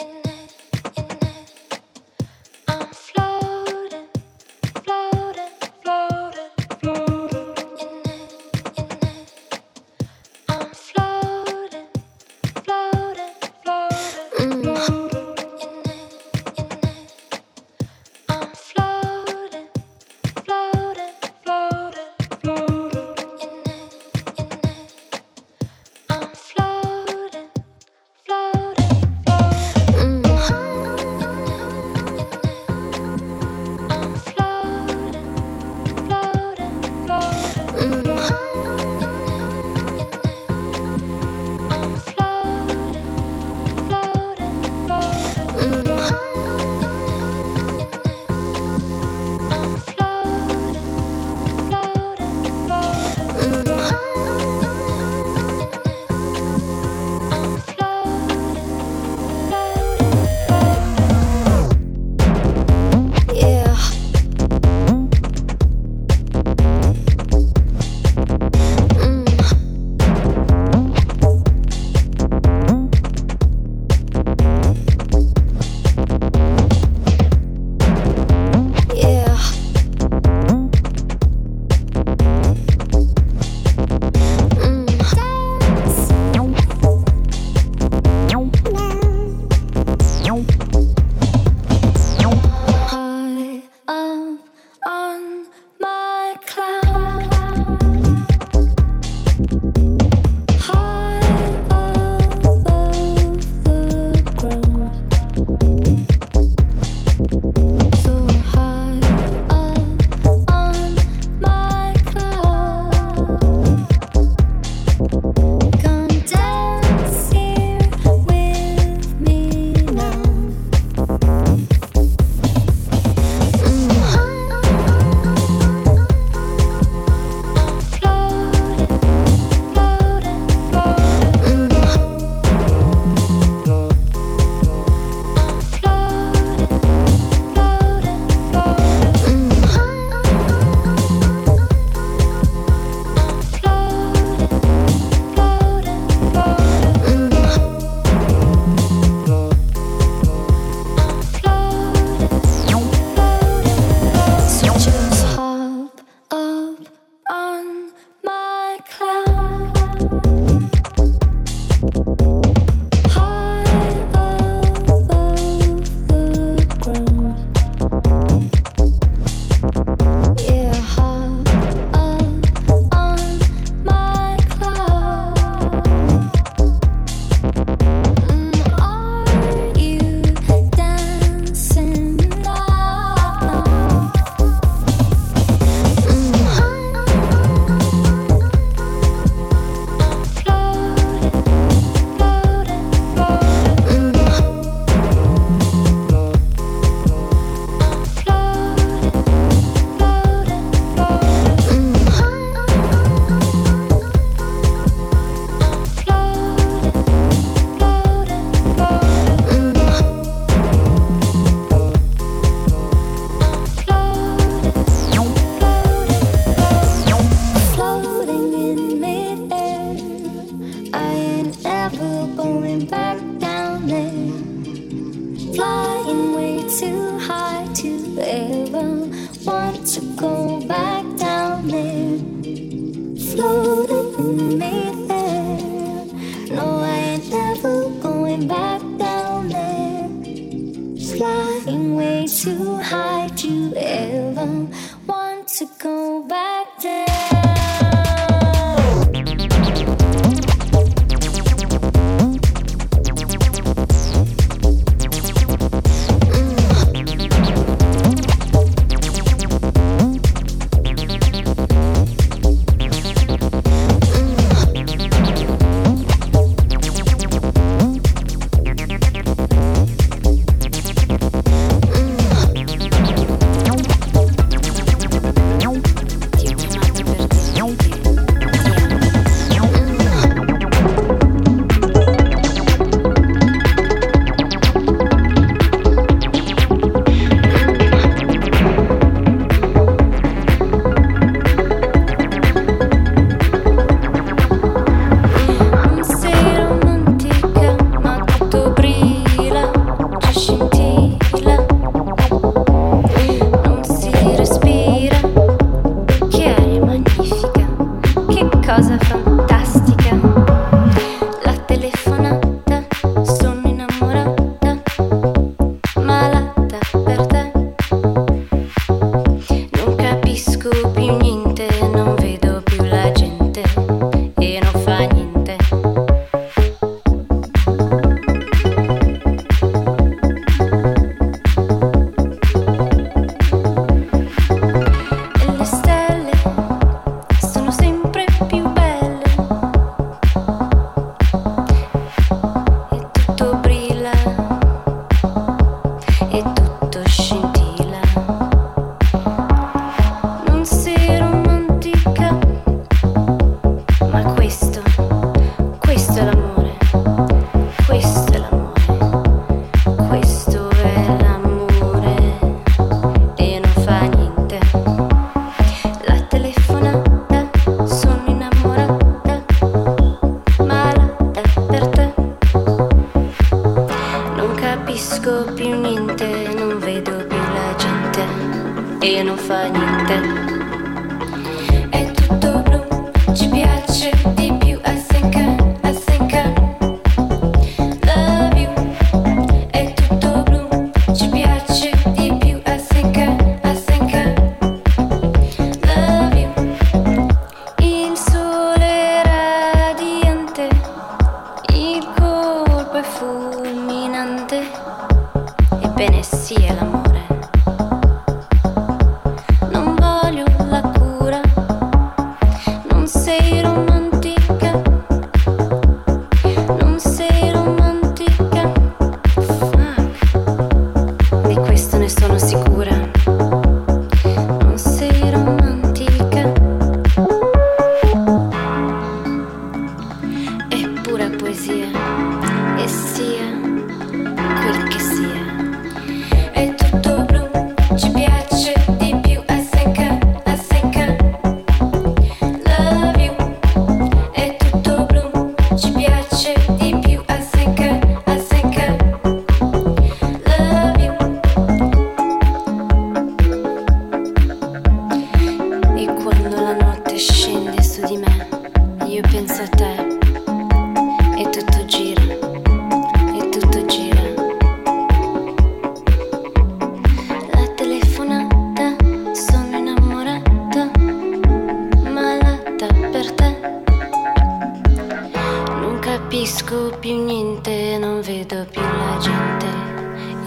in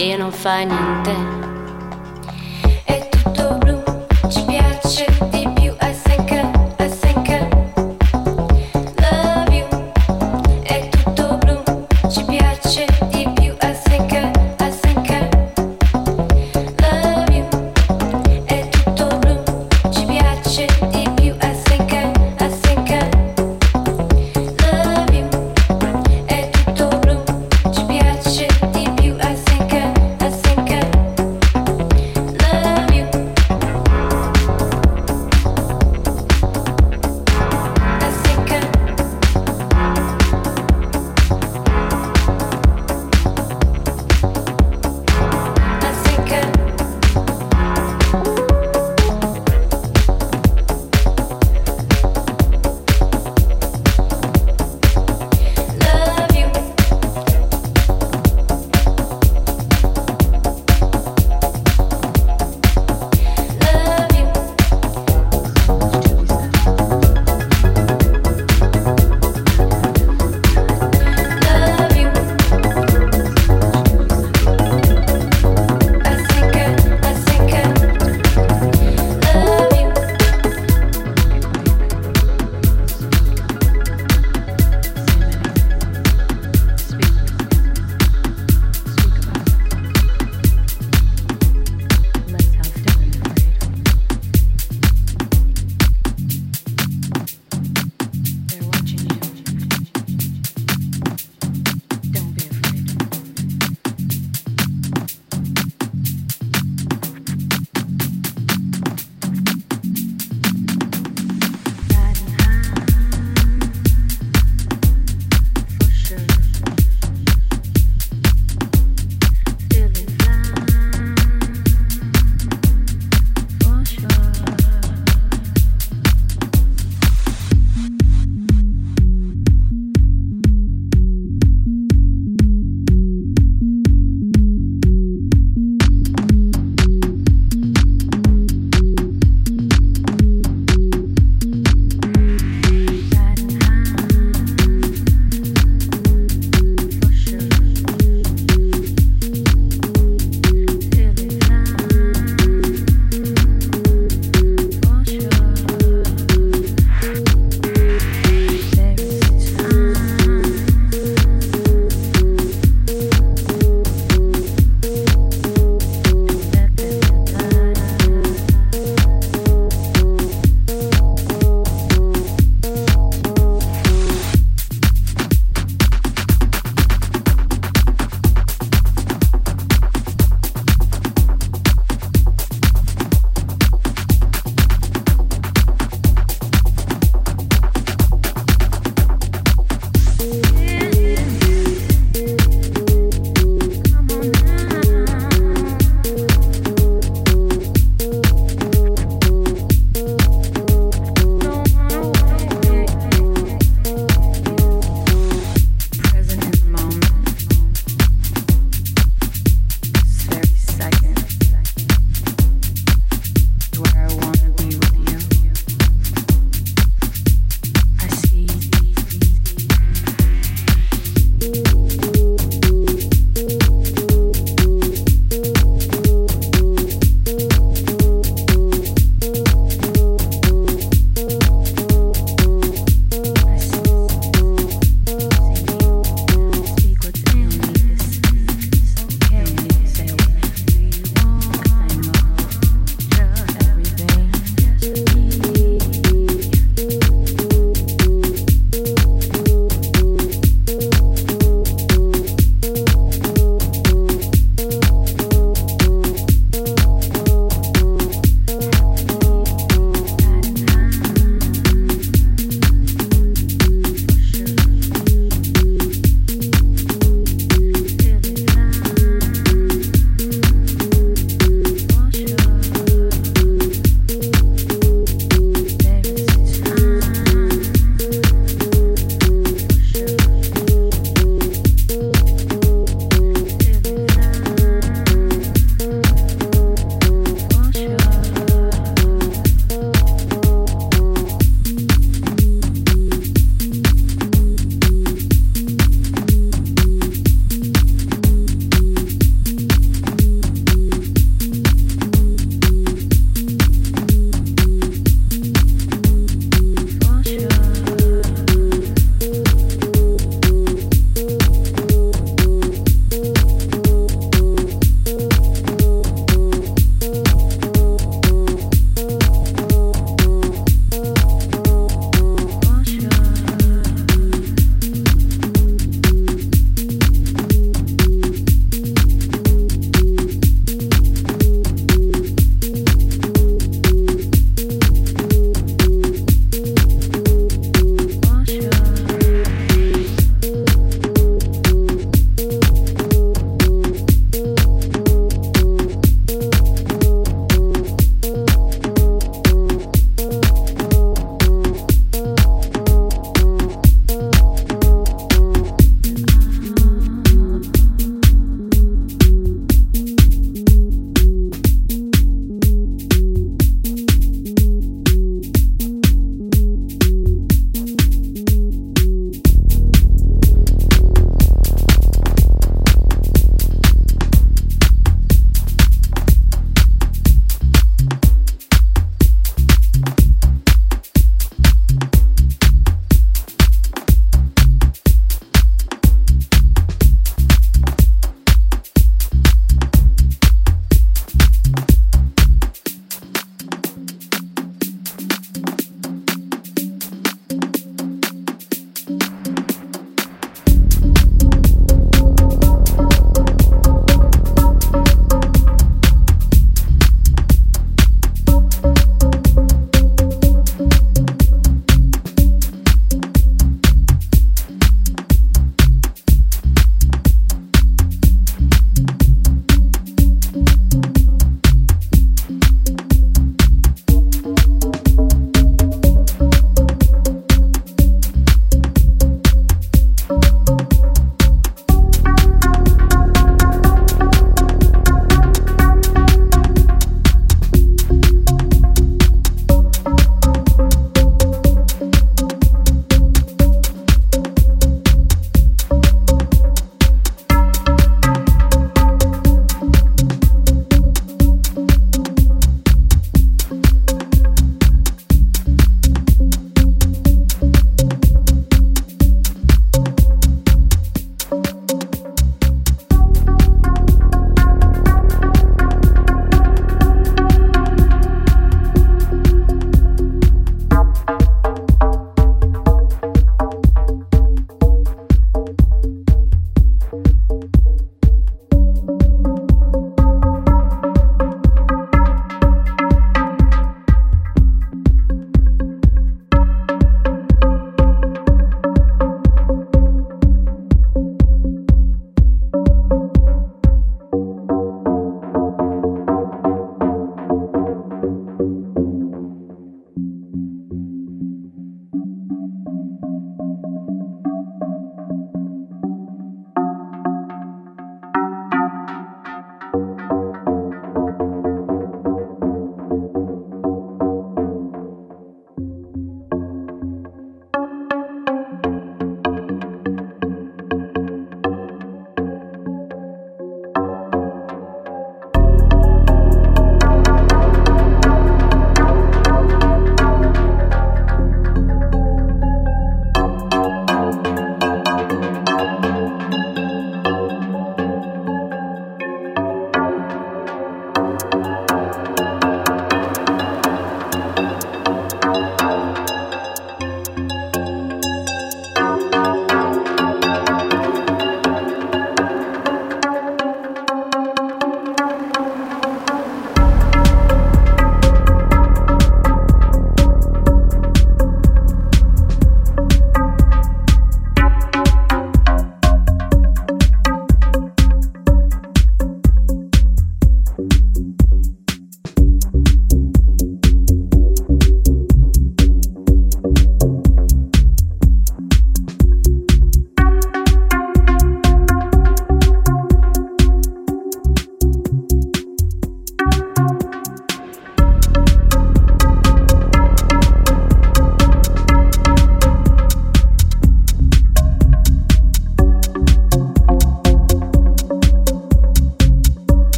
e non fai niente.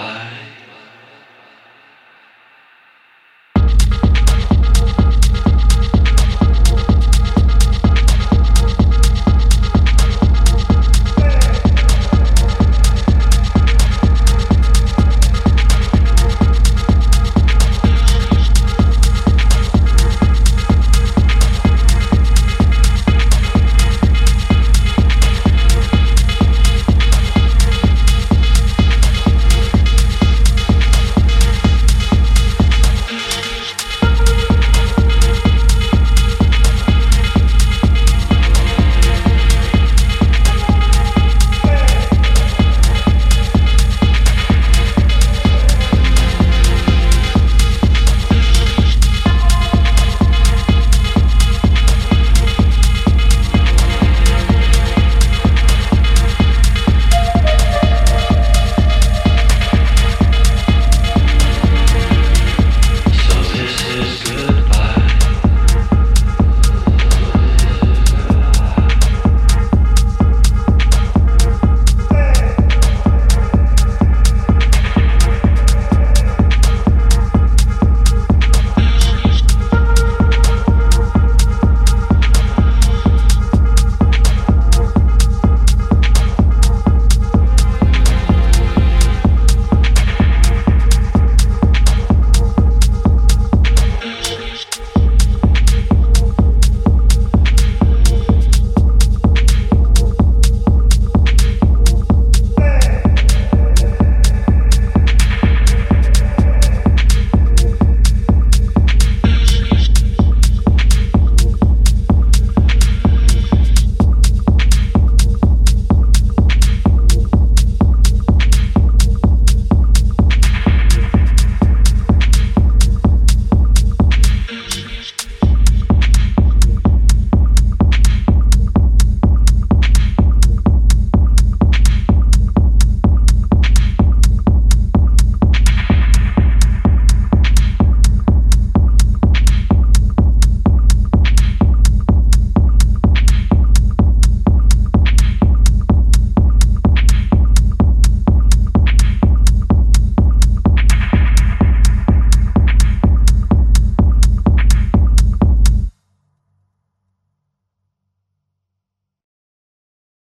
爱